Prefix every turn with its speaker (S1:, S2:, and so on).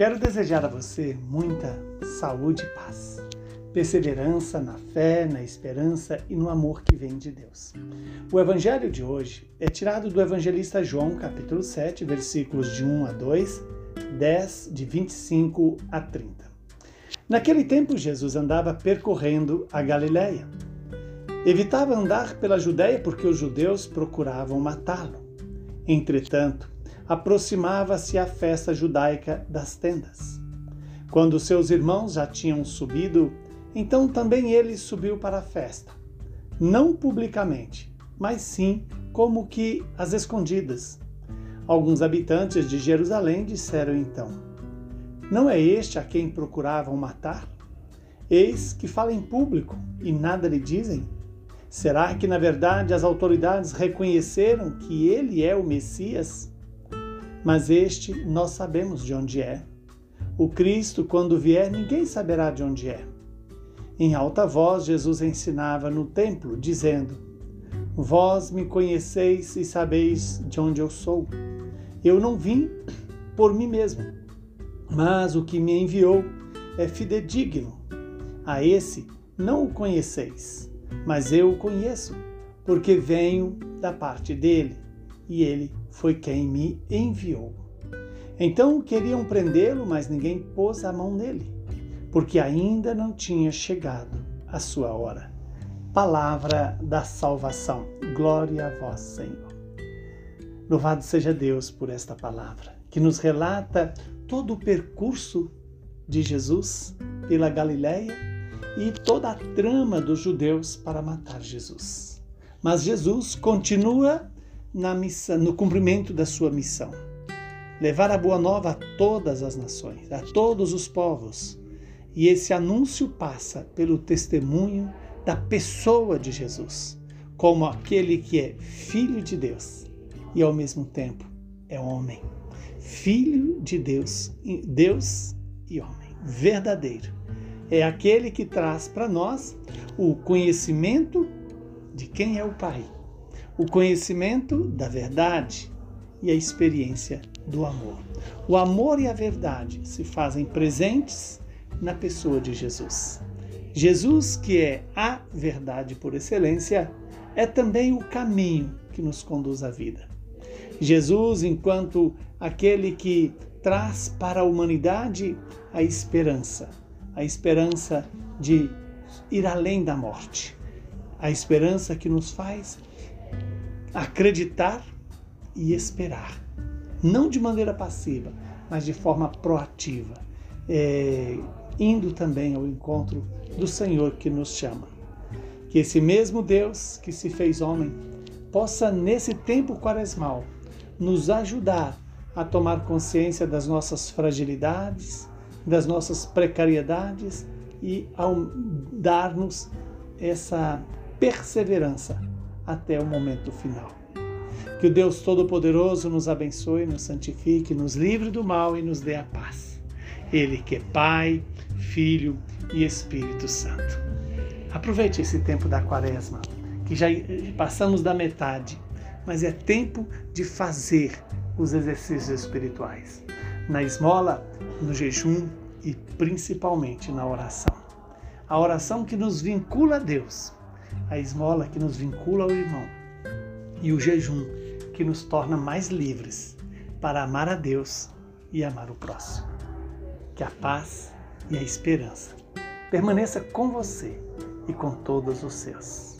S1: Quero desejar a você muita saúde e paz, perseverança na fé, na esperança e no amor que vem de Deus. O evangelho de hoje é tirado do evangelista João, capítulo 7, versículos de 1 a 2, 10, de 25 a 30. Naquele tempo, Jesus andava percorrendo a Galiléia. Evitava andar pela Judéia porque os judeus procuravam matá-lo. Entretanto, aproximava-se a festa judaica das tendas. Quando seus irmãos já tinham subido, então também ele subiu para a festa. Não publicamente, mas sim como que às escondidas. Alguns habitantes de Jerusalém disseram então: Não é este a quem procuravam matar? Eis que fala em público e nada lhe dizem? Será que na verdade as autoridades reconheceram que ele é o Messias? Mas este nós sabemos de onde é. O Cristo, quando vier, ninguém saberá de onde é. Em alta voz, Jesus ensinava no templo, dizendo: Vós me conheceis e sabeis de onde eu sou. Eu não vim por mim mesmo, mas o que me enviou é fidedigno. A esse não o conheceis, mas eu o conheço, porque venho da parte dele e ele foi quem me enviou. Então queriam prendê-lo, mas ninguém pôs a mão nele, porque ainda não tinha chegado a sua hora. Palavra da salvação. Glória a vós, Senhor. Louvado seja Deus por esta palavra, que nos relata todo o percurso de Jesus pela Galiléia e toda a trama dos judeus para matar Jesus. Mas Jesus continua na no cumprimento da sua missão. Levar a boa nova a todas as nações, a todos os povos. E esse anúncio passa pelo testemunho da pessoa de Jesus, como aquele que é filho de Deus e ao mesmo tempo é homem. Filho de Deus, Deus e homem, verdadeiro. É aquele que traz para nós o conhecimento de quem é o Pai o conhecimento da verdade e a experiência do amor. O amor e a verdade se fazem presentes na pessoa de Jesus. Jesus, que é a verdade por excelência, é também o caminho que nos conduz à vida. Jesus, enquanto aquele que traz para a humanidade a esperança, a esperança de ir além da morte, a esperança que nos faz acreditar e esperar. Não de maneira passiva, mas de forma proativa, é, indo também ao encontro do Senhor que nos chama. Que esse mesmo Deus que se fez homem possa, nesse tempo quaresmal, nos ajudar a tomar consciência das nossas fragilidades, das nossas precariedades e ao dar-nos essa perseverança até o momento final. Que o Deus Todo-Poderoso nos abençoe, nos santifique, nos livre do mal e nos dê a paz. Ele que é Pai, Filho e Espírito Santo. Aproveite esse tempo da quaresma, que já passamos da metade, mas é tempo de fazer os exercícios espirituais. Na esmola, no jejum e principalmente na oração. A oração que nos vincula a Deus a esmola que nos vincula ao irmão e o jejum que nos torna mais livres para amar a Deus e amar o próximo. Que a paz e a esperança permaneça com você e com todos os seus.